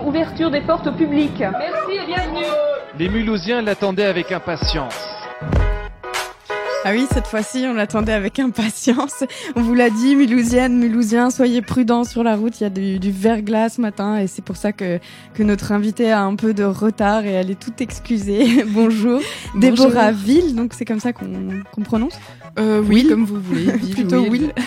ouverture des portes au public. Merci et bienvenue. Les Mulhousiens l'attendaient avec impatience. Ah oui, cette fois-ci, on l'attendait avec impatience. On vous l'a dit, Mulhousienne, Mulhousien, soyez prudents sur la route. Il y a du, du verglas ce matin et c'est pour ça que, que notre invitée a un peu de retard et elle est toute excusée. Bonjour. Déborah Ville, donc c'est comme ça qu'on qu'on prononce Euh, oui, comme vous voulez. Ville, Plutôt Will.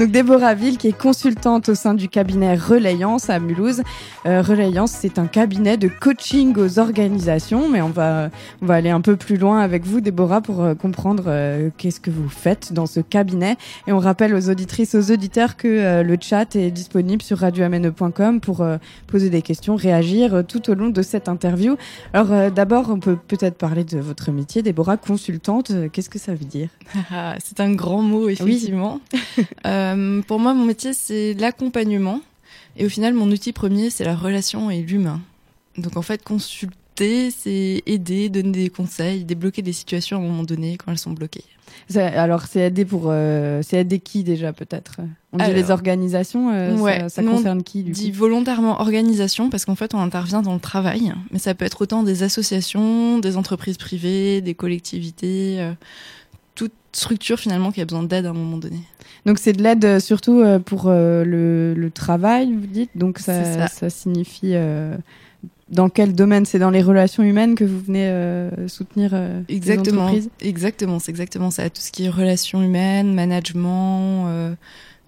Donc Déborah Ville qui est consultante au sein du cabinet Relayance à Mulhouse. Euh, Relayance, c'est un cabinet de coaching aux organisations, mais on va on va aller un peu plus loin avec vous Déborah pour euh, comprendre euh, qu'est-ce que vous faites dans ce cabinet et on rappelle aux auditrices aux auditeurs que euh, le chat est disponible sur radioamene.com pour euh, poser des questions, réagir tout au long de cette interview. Alors d'abord, on peut peut-être parler de votre métier Déborah consultante, qu'est-ce que ça veut dire? Ah, c'est un grand mot, effectivement. Pour moi, mon métier, c'est l'accompagnement. Et au final, mon outil premier, c'est la relation et l'humain. Donc en fait, c'est aider, donner des conseils, débloquer des situations à un moment donné quand elles sont bloquées. Alors, c'est aider pour, euh, c'est aider qui déjà peut-être? On dit Alors, les organisations, euh, ouais, ça, concerne qui du dit coup? volontairement organisation parce qu'en fait on intervient dans le travail, mais ça peut être autant des associations, des entreprises privées, des collectivités, euh, toute structure finalement qui a besoin d'aide à un moment donné. Donc c'est de l'aide euh, surtout euh, pour euh, le, le travail, vous dites? Donc ça, ça. ça. signifie dans quel domaine? C'est dans les relations humaines que vous venez euh, soutenir euh, les Exactement, entreprises? Exactement, c'est exactement ça. Tout ce qui est relations humaines, management, euh,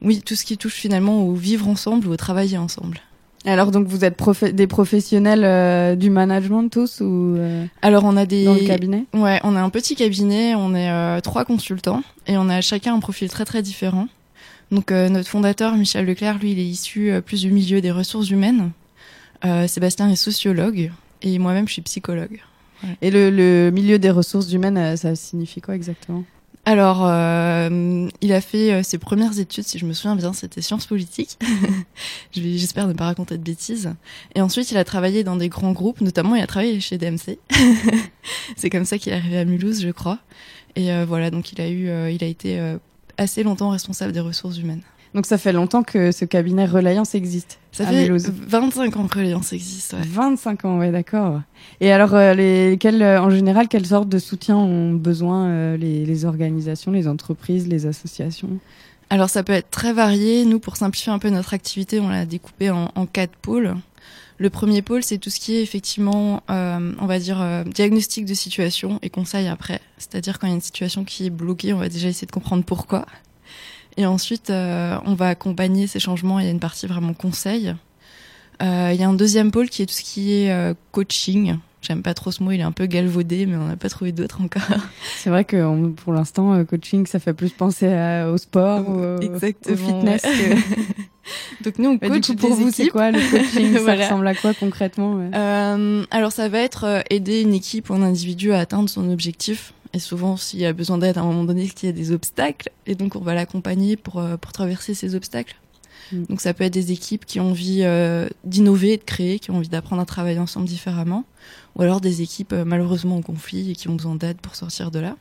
oui, tout ce qui touche finalement au vivre ensemble ou au travailler ensemble. Alors donc vous êtes des professionnels euh, du management tous ou euh, Alors on a des dans le cabinet? Ouais, on a un petit cabinet, on est euh, trois consultants et on a chacun un profil très très différent. Donc notre fondateur Michel Leclerc, lui, il est issu plus du milieu des ressources humaines. Euh, Sébastien est sociologue et moi-même je suis psychologue. Et le, le milieu des ressources humaines, euh, ça signifie quoi exactement? Alors, euh, il a fait euh, ses premières études, si je me souviens bien, c'était sciences politiques. J'espère ne pas raconter de bêtises. Et ensuite, il a travaillé dans des grands groupes, notamment il a travaillé chez DMC. C'est comme ça qu'il est arrivé à Mulhouse, je crois. Et euh, voilà, donc il a eu, il a été assez longtemps responsable des ressources humaines. Donc ça fait longtemps que ce cabinet Relayance existe. Ça à fait Mulhouse. 25 ans que Reliance existe. Ouais. 25 ans, ouais, d'accord. Et alors, euh, les, quelles, euh, en général, quelles sortes de soutien ont besoin euh, les, les organisations, les entreprises, les associations? Alors ça peut être très varié. Nous, pour simplifier un peu notre activité, on l'a découpé en, en quatre pôles. Le premier pôle, c'est tout ce qui est effectivement, euh, on va dire, euh, diagnostic de situation et conseil après. C'est-à-dire quand il y a une situation qui est bloquée, on va déjà essayer de comprendre pourquoi. Et ensuite, euh, on va accompagner ces changements. Il y a une partie vraiment conseil. Euh, il y a un deuxième pôle qui est tout ce qui est euh, coaching. J'aime pas trop ce mot, il est un peu galvaudé, mais on n'a pas trouvé d'autre encore. C'est vrai que on- pour l'instant, euh, coaching, ça fait plus penser à- au sport ou au, fitness. ouais. que- Donc nous, on Mais coach du coup, pour des vous, c'est quoi le coaching Ça ressemble à quoi concrètement ouais Euh, alors ça va être euh, aider une équipe ou un individu à atteindre son objectif. Et souvent, s'il y a besoin d'aide à un moment donné, qu'il y a des obstacles, et donc on va l'accompagner pour pour traverser ces obstacles. Mm. Donc ça peut être des équipes qui ont envie euh, d'innover, et de créer, qui ont envie d'apprendre à travailler ensemble différemment, ou alors des équipes euh, malheureusement en conflit et qui ont besoin d'aide pour sortir de là.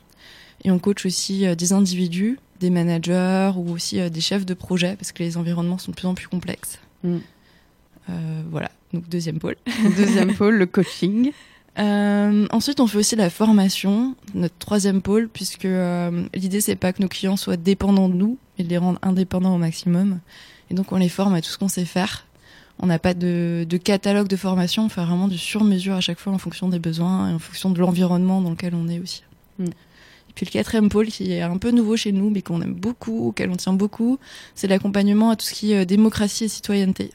Et on coach aussi euh, des individus, des managers ou aussi des chefs de projet parce que les environnements sont de plus en plus complexes. Mm. Voilà, donc deuxième pôle. Deuxième pôle, le coaching. Euh, ensuite, on fait aussi la formation, notre troisième pôle, puisque euh, l'idée c'est pas que nos clients soient dépendants de nous, mais de les rendre indépendants au maximum. Et donc, on les forme à tout ce qu'on sait faire. On n'a pas de, de catalogue de formation, on fait vraiment du sur-mesure à chaque fois en fonction des besoins et en fonction de l'environnement dans lequel on est aussi. Mm. Et puis le quatrième pôle qui est un peu nouveau chez nous, mais qu'on aime beaucoup, auquel on tient beaucoup, c'est l'accompagnement à tout ce qui est euh, démocratie et citoyenneté.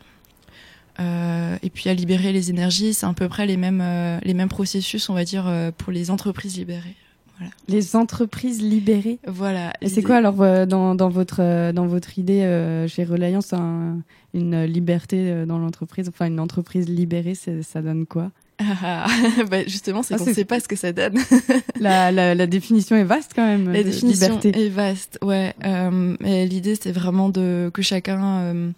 Euh, et puis à libérer les énergies, c'est à peu près les mêmes, euh, les mêmes processus, on va dire, euh, pour les entreprises libérées. Les entreprises libérées. Voilà. Et c'est quoi alors euh, dans, dans votre euh, dans votre idée euh, chez Reliance un- une liberté dans l'entreprise, enfin une entreprise libérée, ça donne quoi? Ah, ah. Bah, Justement, c'est Ah, qu'on ne sait pas ce que ça donne. la, la, la définition est vaste quand même. La définition liberté. est vaste, ouais. Et l'idée, c'est vraiment de que chacun,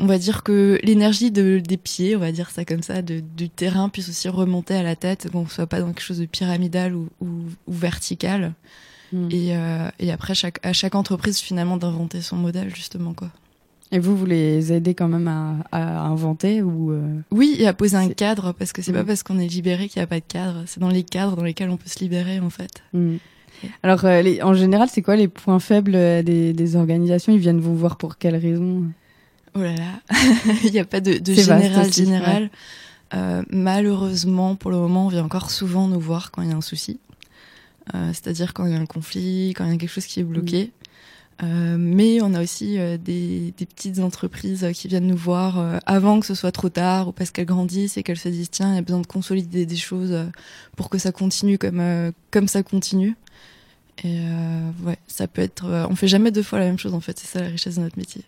on va dire que l'énergie de, des pieds, on va dire ça comme ça, de, du terrain puisse aussi remonter à la tête, qu'on soit pas dans quelque chose de pyramidal ou, ou, ou vertical. Mm. Et, euh, et après, chaque, à chaque entreprise finalement d'inventer son modèle justement quoi. Et vous, vous les aidez quand même à, à inventer ou euh, Oui, et à poser un cadre, parce que c'est Mm. pas parce qu'on est libéré qu'il n'y a pas de cadre. C'est dans les cadres dans lesquels on peut se libérer, en fait. hmm. Alors, euh, les- en général, c'est quoi les points faibles des, des organisations? Ils viennent vous voir pour quelles raisons? Oh là là, il n'y a pas de, de C'est vaste général général. Euh, malheureusement, pour le moment, on vient encore souvent nous voir quand il y a un souci. Euh, C'est-à-dire quand il y a un conflit, quand il y a quelque chose qui est bloqué. Euh, mais on a aussi des, des petites entreprises qui viennent nous voir avant que ce soit trop tard ou parce qu'elles grandissent et qu'elles se disent tiens, il y a besoin de consolider des choses pour que ça continue comme, comme ça continue. Et euh, ouais, ça peut être. euh, on fait jamais deux fois la même chose en fait. C'est ça la richesse de notre métier.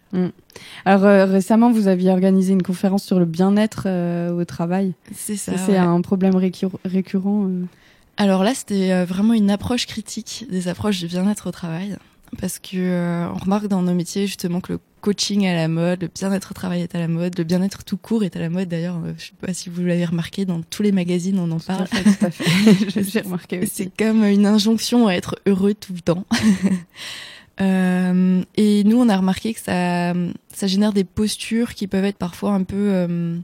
Alors, euh, récemment, vous aviez organisé une conférence sur le bien-être euh, au travail. C'est ça. C'est ouais. un problème récur- récurrent euh. Alors là, c'était euh, vraiment une approche critique des approches du bien-être au travail. Parce que euh, on remarque dans nos métiers justement que le coaching à la mode, le bien-être au travail est à la mode, le bien-être tout court est à la mode. D'ailleurs, euh, je sais pas si vous l'avez remarqué, dans tous les magazines, on en Tout parle. fait, tout à fait. J'ai remarqué aussi. C'est comme une injonction à être heureux tout le temps. Euh, et nous, on a remarqué que ça, ça génère des postures qui peuvent être parfois un peu, euh,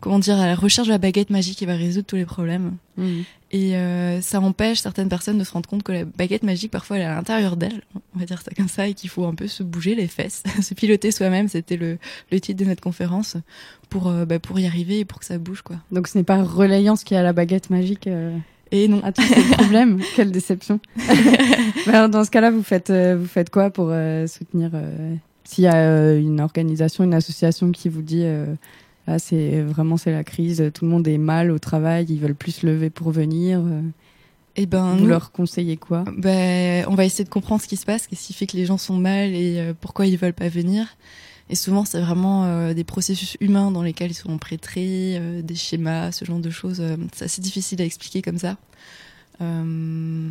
comment dire, à la recherche de la baguette magique qui va résoudre tous les problèmes. Hmm. Et euh, ça empêche certaines personnes de se rendre compte que la baguette magique, parfois, elle est à l'intérieur d'elle, on va dire ça comme ça, et qu'il faut un peu se bouger les fesses, se piloter soi-même. C'était le, le titre de notre conférence pour, bah, pour y arriver et pour que ça bouge, quoi. Donc, ce n'est pas Relayance qui a la baguette magique. Et non, Ah, le problème. Quelle déception. Alors, dans ce cas-là, vous faites, euh, vous faites quoi pour euh, soutenir euh, S'il y a une organisation, une association qui vous dit là, c'est vraiment c'est la crise, tout le monde est mal au travail, ils veulent plus se lever pour venir. et ben, vous nous, leur conseillez quoi? ben, on va essayer de comprendre ce qui se passe, qu'est-ce qui fait que les gens sont mal et pourquoi ils veulent pas venir. Et souvent, c'est vraiment euh, des processus humains dans lesquels ils sont prêtrés, euh, des schémas, ce genre de choses. euh, c'est assez difficile à expliquer comme ça. Euh,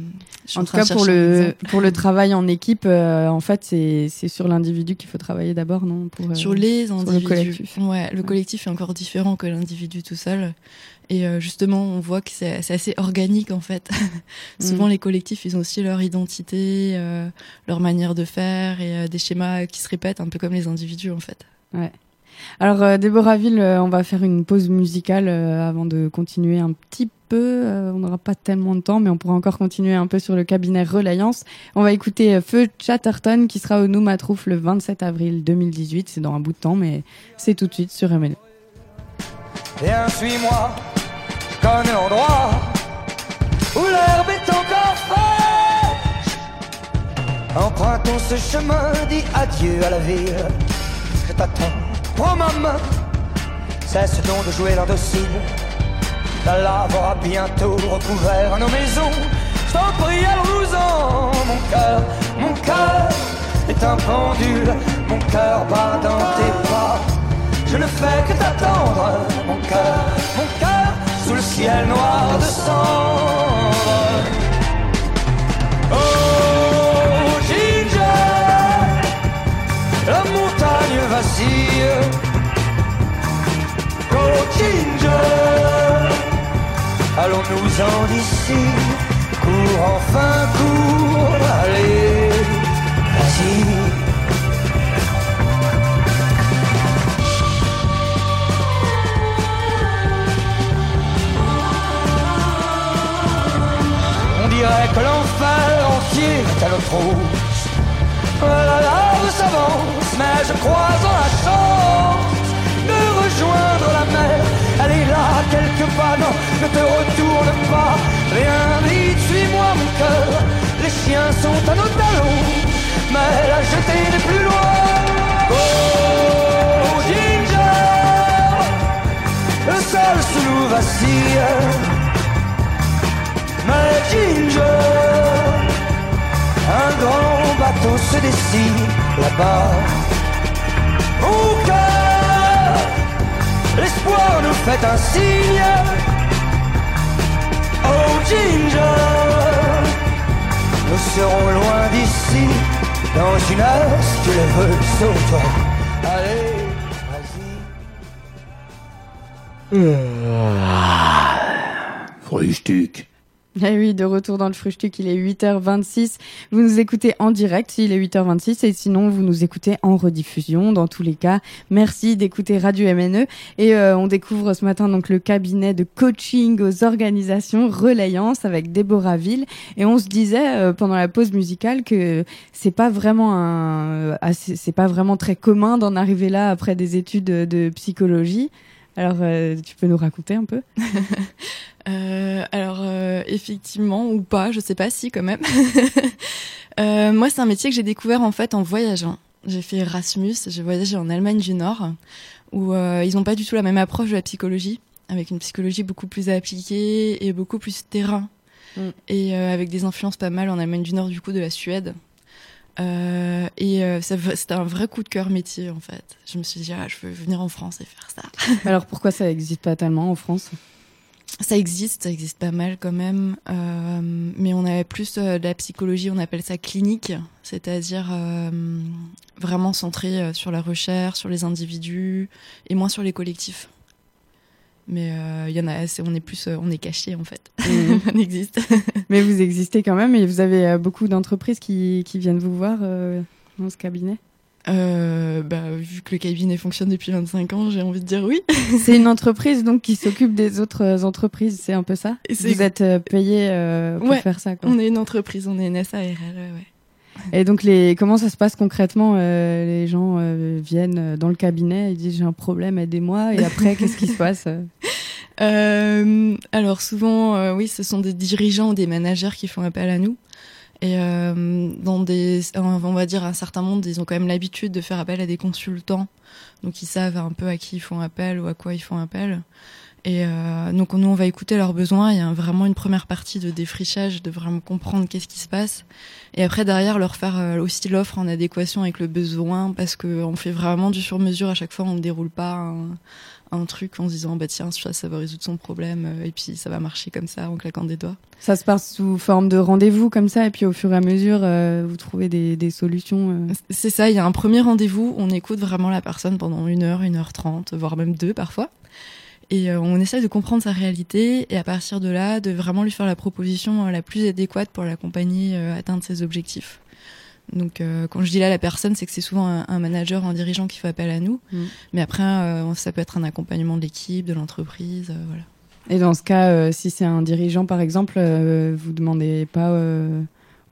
En tout cas, pour le, pour le travail en équipe, euh, en fait, c'est sur l'individu qu'il faut travailler d'abord, non pour, euh, sur les le individus. collectif. Ouais, le Ouais. collectif est encore différent que l'individu tout seul. Et justement, on voit que c'est assez organique en fait. Souvent, Mm. les collectifs, ils ont aussi leur identité, leur manière de faire et des schémas qui se répètent, un peu comme les individus en fait. Alors, euh, Déborah Ville, on va faire une pause musicale avant de continuer un petit peu. Euh, on n'aura pas tellement de temps, mais on pourra encore continuer un peu sur le cabinet Reliance. On va écouter euh, Feu Chatterton qui sera au Noumatrouf le 27 avril 2018. C'est dans un bout de temps, mais c'est tout de suite sur MNE. Viens, suis-moi, je connais l'endroit où l'herbe est encore fraîche. Empruntons ce chemin, dis adieu à la ville. T'attends, prends ma main, cesse donc de jouer l'indocile. La lave aura bientôt recouvert nos maisons. Je t'en prie, allons-nous-en, mon cœur, mon cœur est un pendule, mon cœur bat dans tes pas. Je ne fais que t'attendre, mon cœur, mon cœur, sous le ciel noir de. Oh, allons-nous-en d'ici. Cours, enfin, cours, allez, vas-y. On dirait que l'enfer entier est à notre trousse. La lave s'avance, mais je crois en la chance sont à nos talons, mais la jetée n'est plus loin. Oh, Ginger, le sol sous nous vacille. Mais Ginger, un grand bateau se dessine là-bas. Au cœur, l'espoir nous fait un signe. Oh Ginger, nous serons loin d'ici. Dans une heure, si tu le veux, sauve-toi. Allez, vas-y. Frühstück. Eh oui, de retour dans le Fruchtuc, il est 8h26. Vous nous écoutez en direct, il est 8h26, et sinon vous nous écoutez en rediffusion. Dans tous les cas, merci d'écouter Radio MNE. Et euh, on découvre ce matin donc le cabinet de coaching aux organisations Relayance avec Déborah Ville. Et on se disait euh, pendant la pause musicale que c'est pas vraiment un, c'est pas vraiment très commun d'en arriver là après des études de psychologie. Alors, euh, tu peux nous raconter un peu? Euh, Alors, euh, effectivement, ou pas, je sais pas si quand même. moi, c'est un métier que j'ai découvert en fait en voyageant. J'ai fait Erasmus, j'ai voyagé en Allemagne du Nord, où ils n'ont pas du tout la même approche de la psychologie, avec une psychologie beaucoup plus appliquée et beaucoup plus terrain, mm. et avec des influences pas mal en Allemagne du Nord, du coup, de la Suède. Euh, et euh, c'était un vrai coup de cœur métier en fait. Je me suis dit ah, je veux venir en France et faire ça. Alors pourquoi ça n'existe pas tellement en France? Ça existe, ça existe pas mal quand même, euh, mais on avait plus de la psychologie, on appelle ça clinique, c'est-à-dire vraiment centré sur la recherche, sur les individus et moins sur les collectifs. Mais il euh, y en a assez, on est plus, euh, on est caché en fait. Mhm. on existe. Mais vous existez quand même et vous avez euh, beaucoup d'entreprises qui, qui viennent vous voir dans ce cabinet bah, vu que le cabinet fonctionne depuis 25 ans, j'ai envie de dire oui. c'est une entreprise donc qui s'occupe des autres entreprises, c'est un peu ça? Vous êtes payé pour faire ça quoi. On est une entreprise, on est une SARL, ouais. Et donc, les, comment ça se passe concrètement euh, Les gens euh, viennent euh, dans le cabinet, ils disent j'ai un problème, aidez-moi. Et après, qu'est-ce qui se passe? Alors souvent, oui, ce sont des dirigeants ou des managers qui font appel à nous. Et dans des, on va dire un certain monde, ils ont quand même l'habitude de faire appel à des consultants, donc ils savent un peu à qui ils font appel ou à quoi ils font appel. Et euh, donc nous, on va écouter leurs besoins. Il y a vraiment une première partie de défrichage, de vraiment comprendre qu'est-ce qui se passe. Et après, derrière, leur faire euh, aussi l'offre en adéquation avec le besoin, parce qu'on fait vraiment du sur-mesure à chaque fois. On ne déroule pas un, un, truc en se disant, bah tiens, ça va résoudre son problème, euh, et puis ça va marcher comme ça, en claquant des doigts. Ça se passe sous forme de rendez-vous comme ça, et puis au fur et à mesure, euh, vous trouvez des, des solutions. C'est ça. Il y a un premier rendez-vous. On écoute vraiment la personne pendant une heure, une heure trente, voire même deux parfois et euh, on essaie de comprendre sa réalité et à partir de là de vraiment lui faire la proposition euh, la plus adéquate pour l'accompagner euh, à atteindre ses objectifs. Donc quand je dis là la personne, c'est que c'est souvent un, manager, un dirigeant qui fait appel à nous, mm. mais après ça peut être un accompagnement de l'équipe, de l'entreprise, voilà. Et dans ce cas, si c'est un dirigeant par exemple, vous demandez pas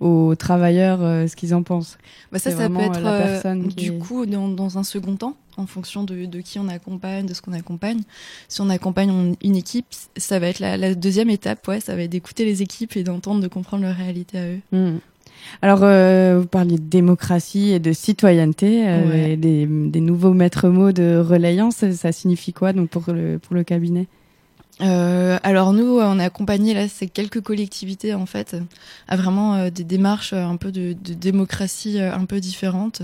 aux travailleurs euh, ce qu'ils en pensent. Bah ça, ça peut euh, être euh, du coup dans, dans, un second temps, en fonction de, de qui on accompagne, de ce qu'on accompagne. Si on accompagne une équipe, ça va être la, la, deuxième étape, ouais, ça va être d'écouter les équipes et d'entendre, de comprendre leur réalité à eux. Mmh. Alors, vous parliez de démocratie et de citoyenneté, et des, des, nouveaux maîtres mots de relayance. Ça signifie quoi donc pour le pour le cabinet? Euh, alors nous, on a accompagné là ces quelques collectivités en fait à vraiment euh, des démarches euh, un peu de, de démocratie euh, un peu différentes.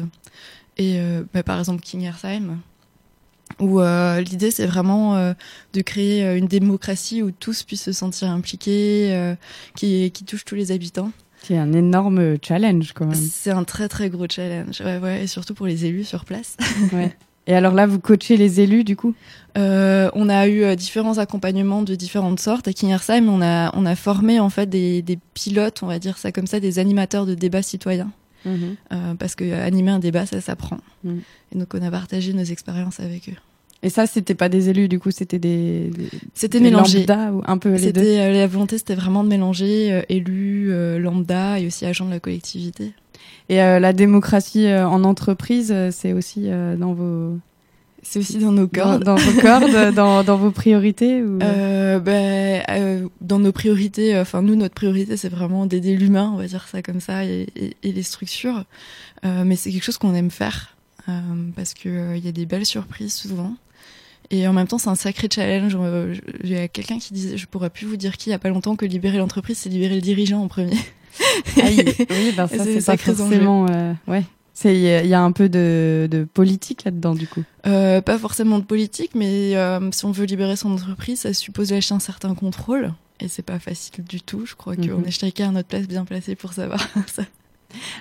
Et bah, par exemple Kingersheim, où l'idée c'est vraiment de créer une démocratie où tous puissent se sentir impliqués, qui, qui touche tous les habitants. C'est un énorme challenge quand même. C'est un très très gros challenge, ouais, ouais, et surtout pour les élus sur place. ouais. Et alors là, vous coachez les élus du coup? Euh, On a eu euh, différents accompagnements de différentes sortes. À Kingersheim, on a, on a formé en fait des, des, pilotes, on va dire ça comme ça, des animateurs de débats citoyens. Mhm. Euh, parce que animer un débat, ça s'apprend. Mhm. Et donc on a partagé nos expériences avec eux. Et ça, c'était pas des élus, du coup, c'était des, c'était mélangé, lambda ou un peu les deux. Euh, la volonté, c'était vraiment de mélanger euh, élus, lambda et aussi agents de la collectivité. Et euh, la démocratie euh, en entreprise, euh, c'est aussi dans vos c'est aussi dans nos cordes. Dans, vos cordes, dans, dans, vos priorités ou... euh, ben, Dans nos priorités, enfin nous, notre priorité, c'est vraiment d'aider l'humain, on va dire ça comme ça, et, et, les structures. mais c'est quelque chose qu'on aime faire, parce qu'il il y a des belles surprises souvent. Et en même temps, c'est un sacré challenge. Y a quelqu'un qui disait, je pourrais plus vous dire qui, il y a pas longtemps, que libérer l'entreprise, c'est libérer le dirigeant en premier. oui, ben ça, c'est pas forcément. Euh, ouais. Il y, a un peu de, de politique là-dedans, du coup. Euh, pas forcément de politique, mais euh, si on veut libérer son entreprise, ça suppose lâcher un certain contrôle. Et c'est pas facile du tout. Je crois qu'on mhm. est chacun à notre place bien placé pour savoir ça.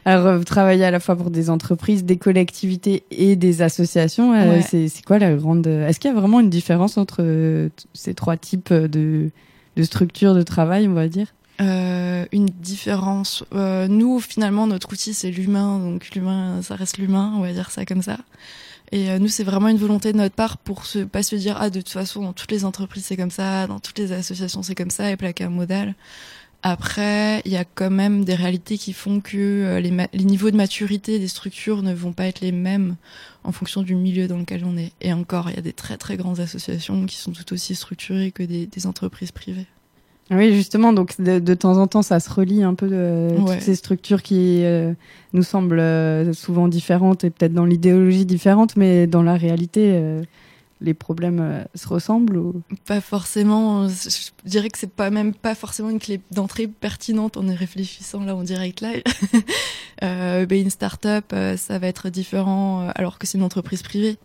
Alors, euh, vous travaillez à la fois pour des entreprises, des collectivités et des associations. Euh, c'est quoi la grande. Est-ce qu'il y a vraiment une différence entre ces trois types de, de structures de travail, on va dire? Euh, une différence. Euh, nous, finalement, notre outil, c'est l'humain, donc l'humain, ça reste l'humain, on va dire ça comme ça. Et euh, nous, c'est vraiment une volonté de notre part pour se, pas se dire, ah, de toute façon, dans toutes les entreprises, c'est comme ça, dans toutes les associations, c'est comme ça, et plaquer un modèle. Après, il y a quand même des réalités qui font que euh, les, les, niveaux de maturité des structures ne vont pas être les mêmes en fonction du milieu dans lequel on est. Et encore, il y a des très très grandes associations qui sont tout aussi structurées que des, des entreprises privées. Oui, justement, donc de, de, temps en temps, ça se relie un peu de ouais. toutes ces structures qui euh, nous semblent euh, souvent différentes et peut-être dans l'idéologie différente, mais dans la réalité, euh, les problèmes euh, se ressemblent ou... Pas forcément. Je dirais que c'est pas même pas forcément une clé d'entrée pertinente en y réfléchissant là en direct live. euh, ben une start-up, euh, ça va être différent euh, alors que c'est une entreprise privée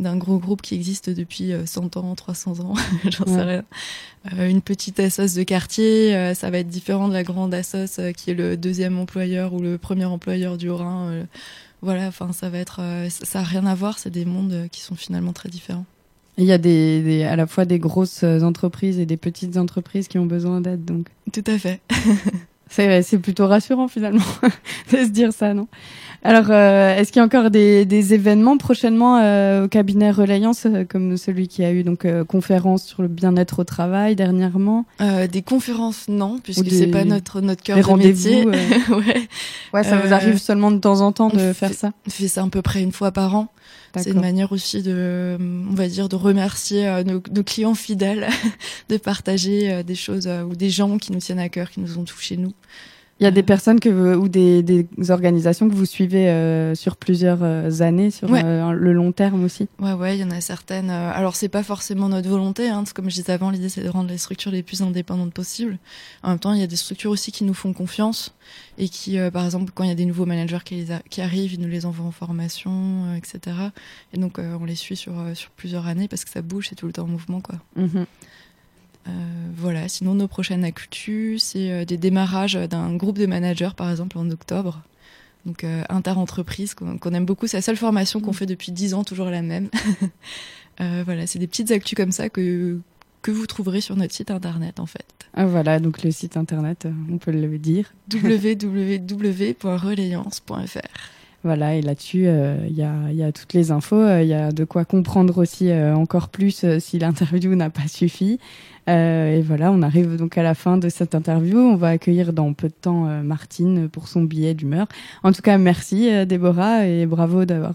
d'un gros groupe qui existe depuis 100 ans, 300 ans, j'en sais rien. Euh, une petite assoce de quartier, euh, ça va être différent de la grande assoce qui est le deuxième employeur ou le premier employeur du Rhin. voilà, enfin ça va être, ça a rien à voir. C'est des mondes qui sont finalement très différents. Il y a des, des, à la fois des grosses entreprises et des petites entreprises qui ont besoin d'aide, donc. Tout à fait. c'est plutôt rassurant finalement de se dire ça, non? Alors, euh, est-ce qu'il y a encore des, des événements prochainement euh, au cabinet Relayance, euh, comme celui qui a eu donc euh, conférence sur le bien-être au travail dernièrement? Des conférences, non, puisque c'est pas notre notre cœur de métier. ouais. ouais, ça vous arrive seulement de temps en temps de faire ça? On fait ça à peu près une fois par an. C'est une manière aussi de, on va dire, de remercier euh, nos, nos, clients fidèles, de partager euh, des choses euh, ou des gens qui nous tiennent à cœur, qui nous ont touchés nous. Il y a des personnes que vous, ou des, des, organisations que vous suivez euh, sur plusieurs euh, années, sur ouais. euh, le long terme aussi? Ouais, ouais, il y en a certaines. alors c'est pas forcément notre volonté, hein, comme je disais avant, l'idée c'est de rendre les structures les plus indépendantes possibles. En même temps, il y a des structures aussi qui nous font confiance et qui, par exemple, quand il y a des nouveaux managers qui, arrivent, ils nous les envoient en formation, etc. Et donc on les suit sur sur plusieurs années parce que ça bouge, c'est tout le temps en mouvement, quoi. Mm -hmm. Euh, voilà, sinon nos prochaines actus, c'est euh, des démarrages d'un groupe de managers par exemple en octobre. Donc euh, inter-entreprise qu'on qu aime beaucoup, c'est la seule formation qu'on fait depuis 10 ans, toujours la même. voilà, c'est des petites actus comme ça que que vous trouverez sur notre site internet en fait. Ah voilà, donc le site internet, on peut le dire. www.relayance.fr. Voilà, et là-dessus, il euh, y, a, y, a, toutes les infos. Il euh, y a de quoi comprendre aussi euh, encore plus si l'interview n'a pas suffi. et voilà, on arrive donc à la fin de cette interview. On va accueillir dans peu de temps Martine pour son billet d'humeur. En tout cas, merci Déborah et bravo d'avoir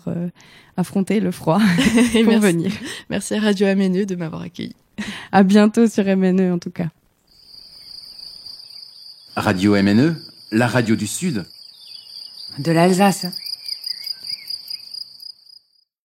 affronté le froid pour merci. venir. Merci à Radio MNE de m'avoir accueilli. À bientôt sur MNE en tout cas. Radio MNE, la radio du Sud. De l'Alsace.